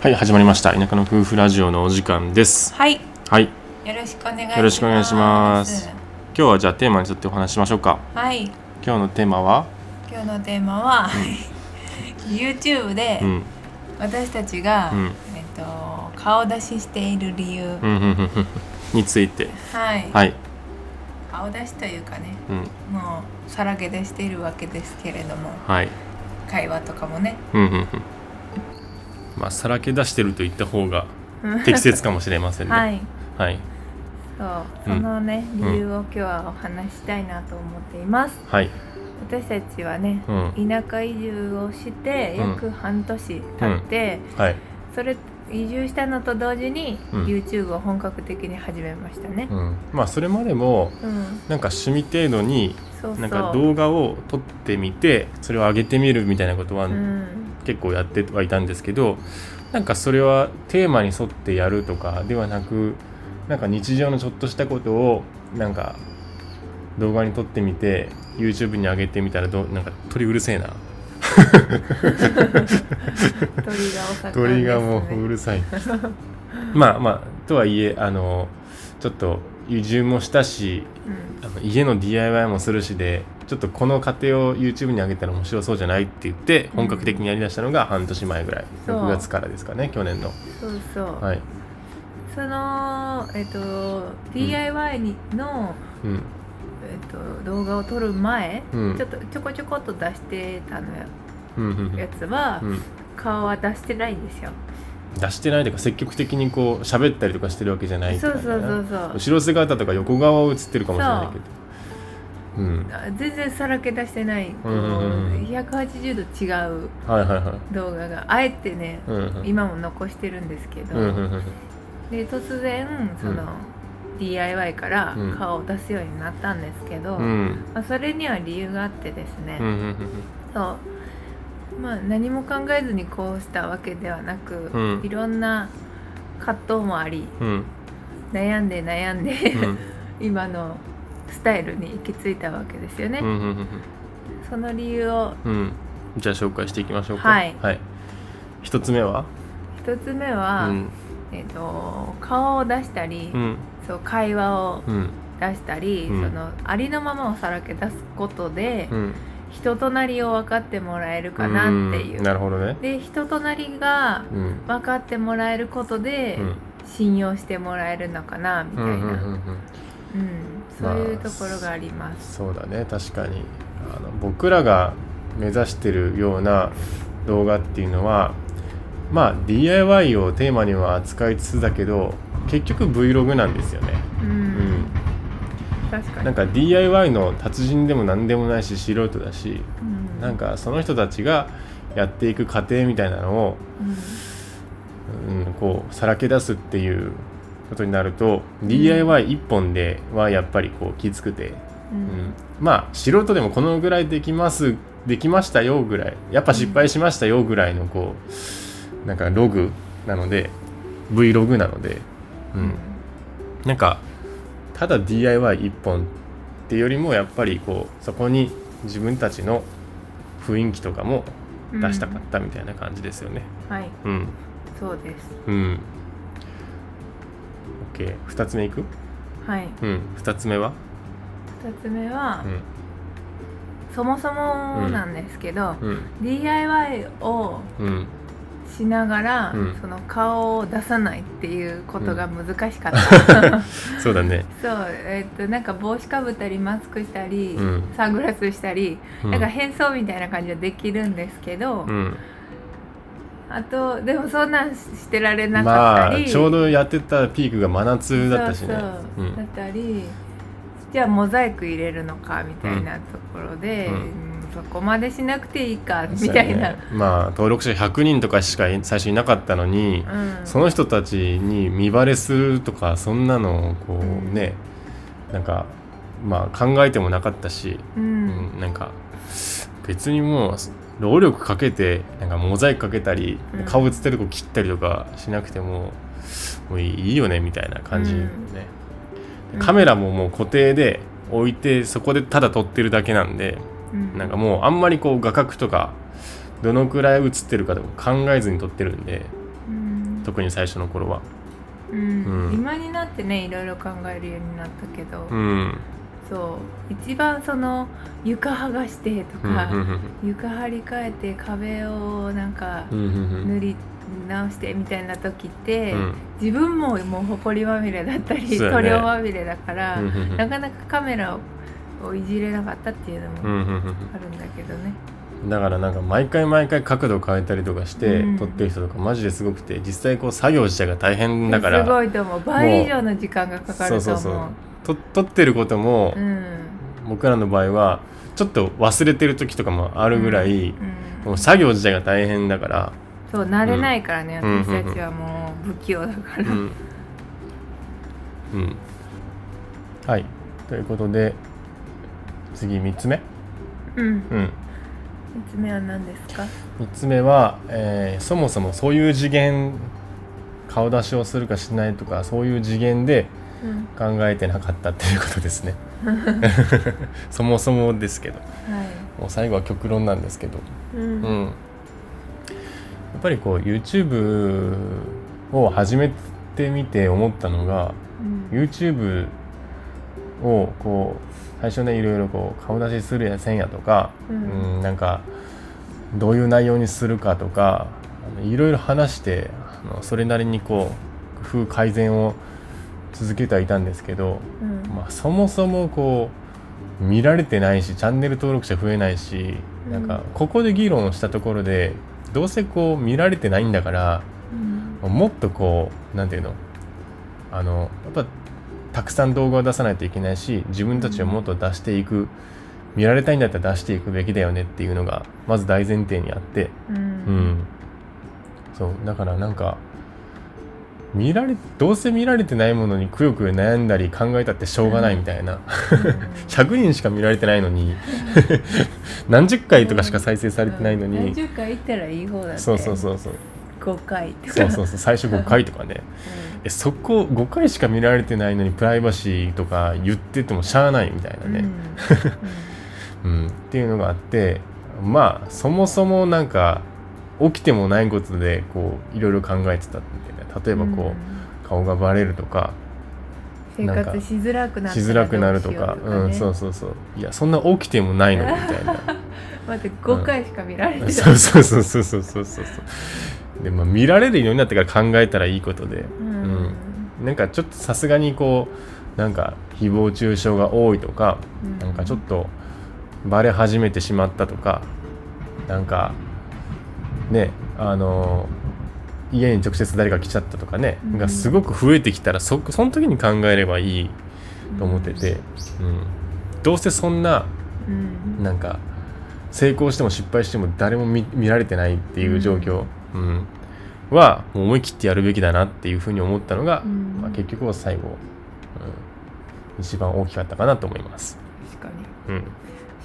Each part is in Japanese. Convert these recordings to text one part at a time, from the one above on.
はい始まりました。田舎の夫婦ラジオのお時間です。はい、よはい。ろしくお願いします。よろしくお願いします。今日はじゃあテーマに沿ってお話ししましょうか。はい、今日のテーマは？今日のテーマは、YouTube でうん。私たちが、うん。えっと顔出ししている理由、うんについて。はい、はい。顔出しというかね、うん。もうさらけ出しているわけですけれども、はい。会話とかもね、うんうんうんまあさらけ出してると言った方が適切かもしれませんね。はい、はい。そう、うん。そのねうん。理由を今日はお話ししたいなと思っています。はい。私たちはね、うん。田舎移住をしてうん。約半年経って、はい。それ移住したのと同時に、うん。YouTube を本格的に始めましたね。うん。まあそれまでもうん、なんか趣味程度に。なんか動画を撮ってみてそれを上げてみるみたいなことはうん、結構やってはいたんですけどなんかそれはテーマに沿ってやるとかではなくなんか日常のちょっとしたことをなんか動画に撮ってみて YouTube に上げてみたらどうなんか鳥うるせえな。鳥がもううるさい。まあまあとはいえあのちょっと移住もしたしあの家の DIY もするしでちょっとこの過程を YouTube に上げたら面白そうじゃないって言って本格的にやりだしたのが半年前ぐらい、そう。6月からですかね去年の。そうそう、はい。そのえっと DIY にの、うん。えっと動画を撮る前、うん。ちょっとちょこちょこっと出してたのややつは、うん。顔は出してないんですよ。出してないというか積極的にこう喋ったりとかしてるわけじゃないそうそうそうそう。後ろ姿とか横側は映ってるかもしれないけどうん。あ全然さらけ出してない、うんうんうんうん。180度違うはいはいはい。動画があえてね、うんうん。今も残してるんですけど、うんうんうんで突然その、うん。DIY からうん。顔を出すようになったんですけど、うん。まあ、それには理由があってですね、うんうん。そう。まあ何も考えずにこうしたわけではなく、うん。いろんな葛藤もありうん。悩んで悩んで、うん。今のスタイルに行き着いたわけですよね、うんうんうんその理由を。うん。うんじゃあ紹介していきましょうか。はい。一つ目は？一つ目は、うん。えっと顔を出したり、うん。そう会話をうん。出したり、うん。そのありのままをさらけ出すことで、うん。人となりを分かってもらえるかなっていう。ん。なるほどね。で人となりがうん。分かってもらえることで、うん。信用してもらえるのかなみたいな、うんそういうところがあります。そうだね確かに。あの僕らが目指してるような動画っていうのはまあ DIY をテーマには扱いつつだけど結局 Vlog なんですよね、うん。うん、確かに。なんか DIY の達人でも何でもないし素人だしうん。なんかその人たちがやっていく過程みたいなのを、うんうん、こうさらけ出すっていうことになると DIY 一本ではやっぱりこうきつくて、ううん。ん、まあ素人でもこのぐらいできますできましたよぐらいやっぱ失敗しましたよぐらいのこうなんかログなので Vlog なので、うん、なんかただ DIY 一本っていうよりもやっぱりこうそこに自分たちの雰囲気とかも出したかったみたいな感じですよね。はい。うん、そうです。うん。OK。二つ目いく？はいうん。二つ目は？2つ目は、うん。そもそもなんですけど、うん。DIY をうん。しながら、うんその顔を出さないっていうことが難しかった、そうだね。そうえっとなんか帽子かぶったりマスクしたり、うんサングラスしたり、うんなんか変装みたいな感じはできるんですけど、うん。あとでもそんなんしてられなかまあ、ったり、ちょうどやってたピークが真夏だったしね。そうそう。うん。だったり。じゃあモザイク入れるのかみたいなところで、うん。うんそこまでしなくていいかみたいな、ね。まあ、登録者100人とかしか最初いなかったのに、うん、その人たちに見バレするとかそんなのをこうん。うね、なんかまあ考えてもなかったし、ううんん、なんか別にもう労力かけてなんかモザイクかけたり、うん。顔映ってるとこ切ったりとかしなくてももういいよねみたいな感じ、ね。うん。カメラももう固定で置いてそこでただ撮ってるだけなんでうん。なんかもうあんまりこう画角とかどのくらい映ってるかとか考えずに撮ってるんで、うん。特に最初の頃は。うん。うん。今になってねいろいろ考えるようになったけど、うんそう一番その床剥がしてとうんか、うん床張り替えて壁をなんか塗り直してみたいな時って、うん。自分ももう埃まみれだったり、ね。塗料まみれだから、なかなかカメラををいじれなかったっていうのもあるんだけどね。だからなんか毎回毎回角度変えたりとかしてうん。撮ってる人とかマジですごくて実際こう作業自体が大変だから。すごいと思う。倍以上の時間がかかると思う。そうそうそうと撮ってることもうん。僕らの場合はちょっと忘れてる時とかもあるぐらい、うん。もう作業自体が大変だから、そう慣れないからね、うん。私たちはもう不器用だから。うん。うん、はい。ということで次3つ目、うん。うん、三つ目は何ですか？3つ目は、えーそもそもそういう次元顔出しをするかしないとかそういう次元でうん。考えてなかったっていうことですね そもそもですけどはい。もう最後は極論なんですけど、うん。うん、やっぱりこう YouTube を始めてみて思ったのがうん。YouTube をこう最初ねいろいろこう顔出しするやせんやとか、ううんん、なんかどういう内容にするかとかいろいろ話してあのそれなりにこう工夫改善を続けてはいたんですけど、うん。まあ、そもそもこう見られてないしチャンネル登録者増えないしなんかここで議論をしたところでどうせこう見られてないんだからうん。もっとこうなんていうのあのやっぱたくさん動画を出さないといけないし自分たちをもっと出していく見られたいんだったら出していくべきだよねっていうのがまず大前提にあってう。うんんそうだからなんか見られどうせ見られてないものにくよくよ悩んだり考えたってしょうがないみたいな、100人しか見られてないのに。何十回とかしか再生されてないのに、何十回行ったらいい方だって。そうそうそうそう。五回とか。そうそうそう。最初5回とかね。えそこ5回しか見られてないのにプライバシーとか言っててもしゃあないみたいなうん。ね、うん。っていうのがあってまあそもそもなんか起きてもないことでこういろいろ考えてたんで、ね、例えばこう、顔がバレるとかうん生活しづらくなったらしづらくなるとかううんそうそうそう。いやそんな起きてもないのにみたいな。待って5回しか見られてない。そうそうそうそうそうそうそう。でまあ見られるようになってから考えたらいいことで、うん。なんかちょっとさすがにこうなんか誹謗中傷が多いとか、うん。なんかちょっとバレ始めてしまったとかなんかねあの家に直接誰か来ちゃったとかね、うん。がすごく増えてきたらそその時に考えればいいと思ってて、うん、どうせそんなうん。なんか成功しても失敗しても誰も見見られてないっていう状況、うん。はもう思い切ってやるべきだなっていうふうに思ったのが、うん。まあ、結局は最後、うん、一番大きかったかなと思います。確かに。うん、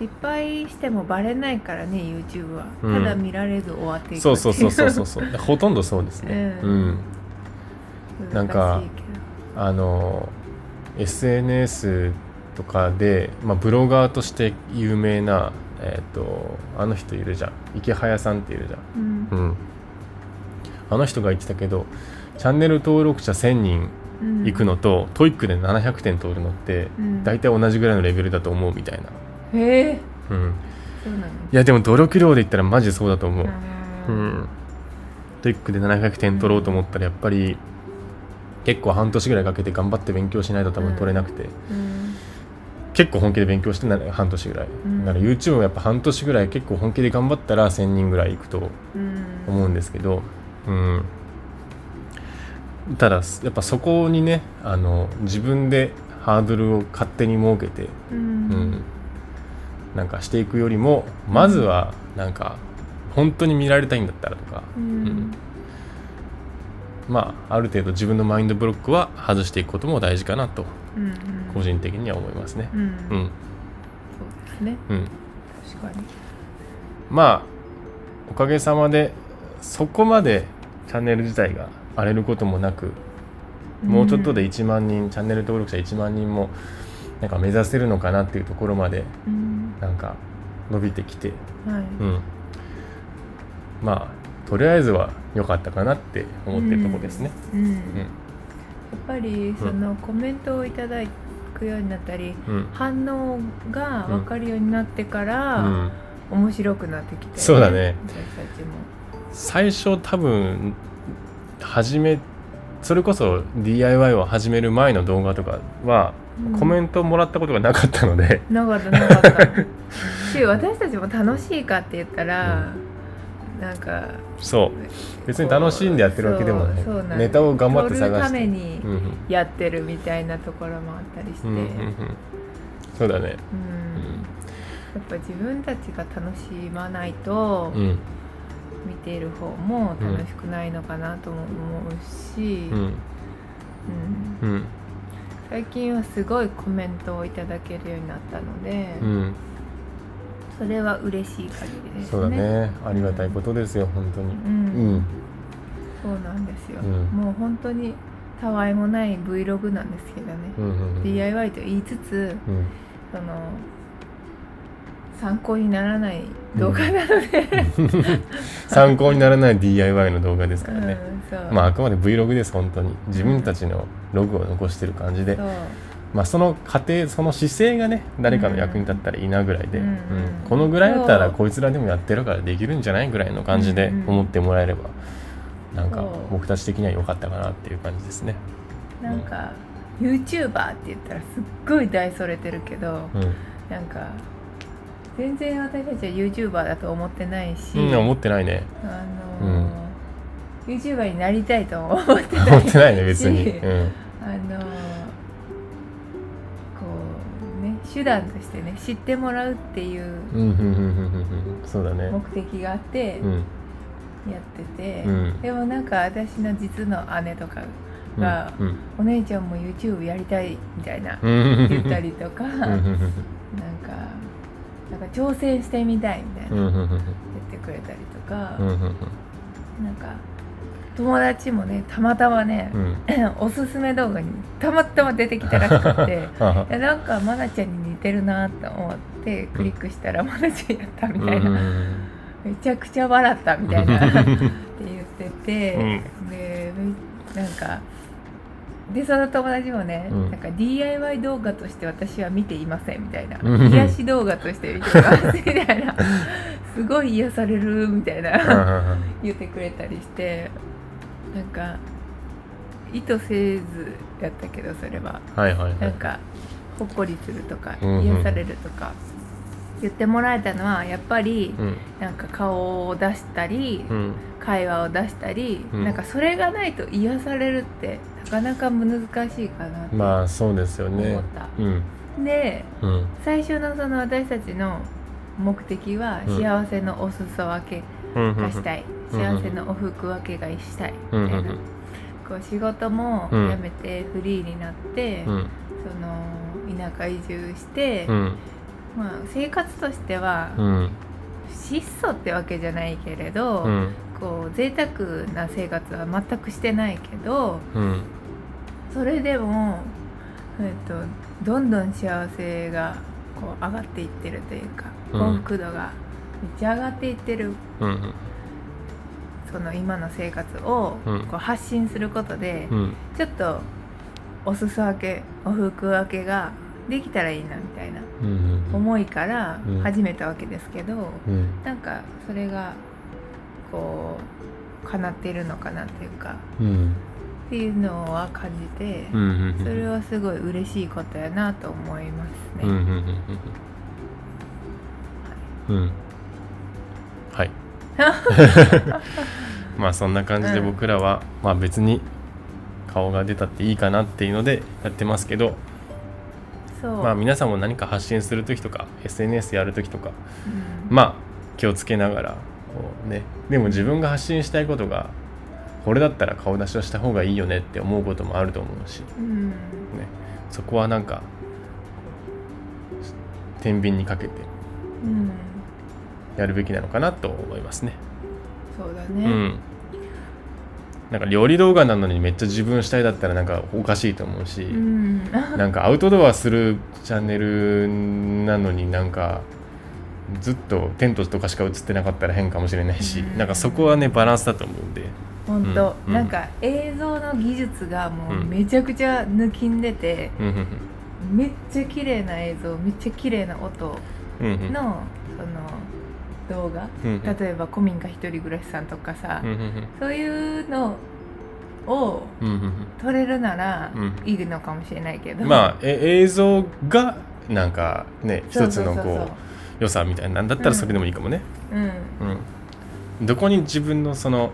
失敗してもバレないからね YouTube は、うん。ただ見られず終わっていくそうそうそうそうそう。ほとんどそうですね。ううん。ん、なんかあの SNS とかで、まあ、ブロガーとして有名な、えー、とあの人いるじゃん。イケハヤさんっているじゃん。うん。うん、あの人が言ってたけどチャンネル登録者1000人うん。いくのと、 TOEIC で700点取るのって、うん。大体同じぐらいのレベルだと思うみたいな、へえうん、そうなのいやでも努力量で言ったらマジでそうだと思う、ううん。ん、TOEIC で700点取ろうと思ったらやっぱり結構半年ぐらいかけて頑張って勉強しないと多分取れなくて、うん。結構本気で勉強してな半年ぐらい、ん。だから YouTube もやっぱ半年ぐらい結構本気で頑張ったら1000人ぐらいいくとうん。思うんですけど、うん、ただやっぱそこにねあの自分でハードルを勝手に設けて、ううんん、なんかしていくよりもまずはなんか本当に見られたいんだったらとか、ううん。んまあある程度自分のマインドブロックは外していくことも大事かなとうん個人的には思いますね。うん。うん。そうですね。うん、確かに。まあおかげさまでそこまでチャンネル自体が荒れることもなくもうちょっとで1万人、チャンネル登録者1万人もなんか目指せるのかなっていうところまでうんなんか伸びてきて、はい。うん、まあとりあえずは良かったかなって思ってるとこですね。うん、うん。やっぱりそのコメントをいただくようになったり、うん。反応が分かるようになってから、うん。面白くなってきて、そうだね。私たちも。最初多分始めそれこそ DIY を始める前の動画とかは、うんコメントもらったことがなかったので、なかったなかった。し私たちも楽しいかって言ったら、なんかそう。別に楽しんでやってるわけでもない。そうそうなんネタを頑張って探して。ためにうんうんやってるみたいなところもあったりして、うんうんうんそうだね。うん。やっぱ自分たちが楽しまないと、うん。見ている方も楽しくないのかなとも思うし、うん。うん。うん最近はすごいコメントをいただけるようになったので、うん。それは嬉しい限りですね。そうだね。ありがたいことですよ本当に。うん。うん。そうなんですよ、うん。もう本当にたわいもない Vlog なんですけどね、うんうんうん。DIY と言いつつうん。その参考にならない動画なので、参考にならない DIY の動画ですからね、うん、まああくまで Vlog です本当に。自分たちのログを残してる感じで、まあその過程その姿勢がね誰かの役に立ったらいいなぐらいで、うん。うん。このぐらいだったらこいつらでもやってるからできるんじゃないぐらいの感じでうんうん。思ってもらえれば、なんかそう。僕たち的には良かったかなっていう感じですね。なんか YouTuber って言ったらすっごい大それてるけど、うん、なんか全然私たちは YouTuber だと思ってないし、うん、思ってないね。あのー YouTuber になりたいとも思ってない思ってないね別に。し うん、あのーこうね手段としてね知ってもらうっていううん、うん、うん、うん、うん、うんそうだね。目的があってうん、やってて、うん。でもなんか私の実の姉とかが、うん、お姉ちゃんも YouTube やりたいみたいなうん、言ったりとか、うん、うん、なんかなんか挑戦してみたいみたいな。うん、うん、うん、言ってくれたりとか、うん、うん、なんか友達もねたまたまねう、ん、おすすめ動画にたまたま出てきたらしくて。あ いやなんか愛菜ちゃんに似てるなと思ってクリックしたら愛菜ちゃんやったみたいな、めちゃくちゃ笑ったみたいな。って言ってて、でなんかでその友達もね、うん。なんか DIY 動画として私は見ていませんみたいな、うん。癒し動画として見ていますみたいな。すごい癒されるみたいな。言ってくれたりして。なんか意図せずやったけどそれは。はいはいはい。なんかほっこりするとかうんうん癒されるとか。言ってもらえたのはやっぱりうん、なんか顔を出したりうん、会話を出したりうん。なんかそれがないと癒されるってなかなか難しいかなってまあそうですよね。思っ。た。うん、でうん、最初のその私たちの目的はうん幸せのお裾分けうん、がしたい、うん。幸せのお服分けがしたい。うん、みたいな、うん、こう仕事も辞うんめてフリーになって、うん、その田舎移住して、うん、まあ、生活としてはうん、質素ってわけじゃないけれど、うん、こう贅沢な生活は全くしてないけどうん、それでも、えっと、どんどん幸せがこう上がっていってるというかうん。幸福度がめっちゃ上がっていってるうん、その今の生活をうん。こう発信することで、うん、ちょっとお裾分けお服分けができたらいいなみたいなうん、思いからうん。始めたわけですけど、うん、なんかそれがこう叶っているのかなっていうかうん、っていうのは感じて、うん、それはすごい嬉しいことやなと思いますうん、うん、ね。うん、うん、はい。まあそんな感じで僕らは、まあ別に顔が出たっていいかなっていうのでやってますけど、まあ皆さんも何か発信する時とか SNS やる時とかうん。まあ気をつけながらこうね。でも自分が発信したいことがこれだったら顔出しをした方がいいよねって思うこともあると思うし、ね、うん。そこはなんか天秤にかけてうん、やるべきなのかなと思いますね。そうだね。うん。なんか料理動画なのにめっちゃ自分主体だったらなんかおかしいと思うし、うん、なんかアウトドアするチャンネルなのになんかずっとテントとかしか映ってなかったら変かもしれないし、うん。なんかそこはねバランスだと思うんで。本当、うん。なんか映像の技術がもううん。めちゃくちゃ抜きんでて、うん。うん。めっちゃ綺麗な映像めっちゃ綺麗な音の、その動画。例えば古民家一人暮らしさんとかさ、そういうのを撮れるならうん。いいのかもしれないけど、うんまあえ映像がなんかね一つのこう良さみたいなんだったらそれでもいいかもね、うん。うん、どこに自分のその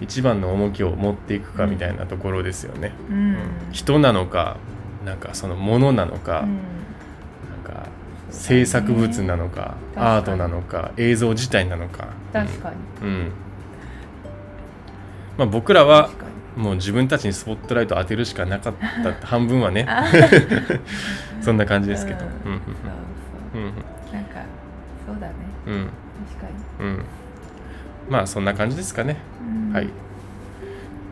一番の重きを持っていくかみたいなところですよね、うん。うん人なのかなんかそのものなのか、うん。なんか制作物なのか確かに。アートなのか映像自体なのか。確かに。うん、うん。まあ、僕らはもう自分たちにスポットライトを当てるしかなかった半分はね。あ そんな感じですけど。うん。うん。そううんそうだね。うん。うん確かうん。まあそんな感じですかね。に、うん。はい。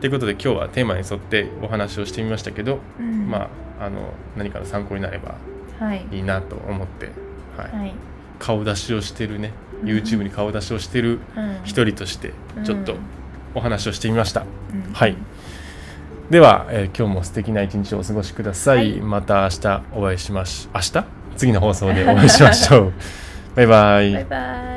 ということで今日はテーマに沿ってお話をしてみましたけど、うん。まああの何かの参考になればはい。いいなと思って、はい。はい。顔出しをしてるね。うん。YouTube に顔出しをしてるうん。一人としてちょっとお話をしてみました、うん。はい。では、えー今日も素敵な一日をお過ごしください、はい。また明日お会いしまし明日？次の放送でお会いしましょう バイバイバイバイ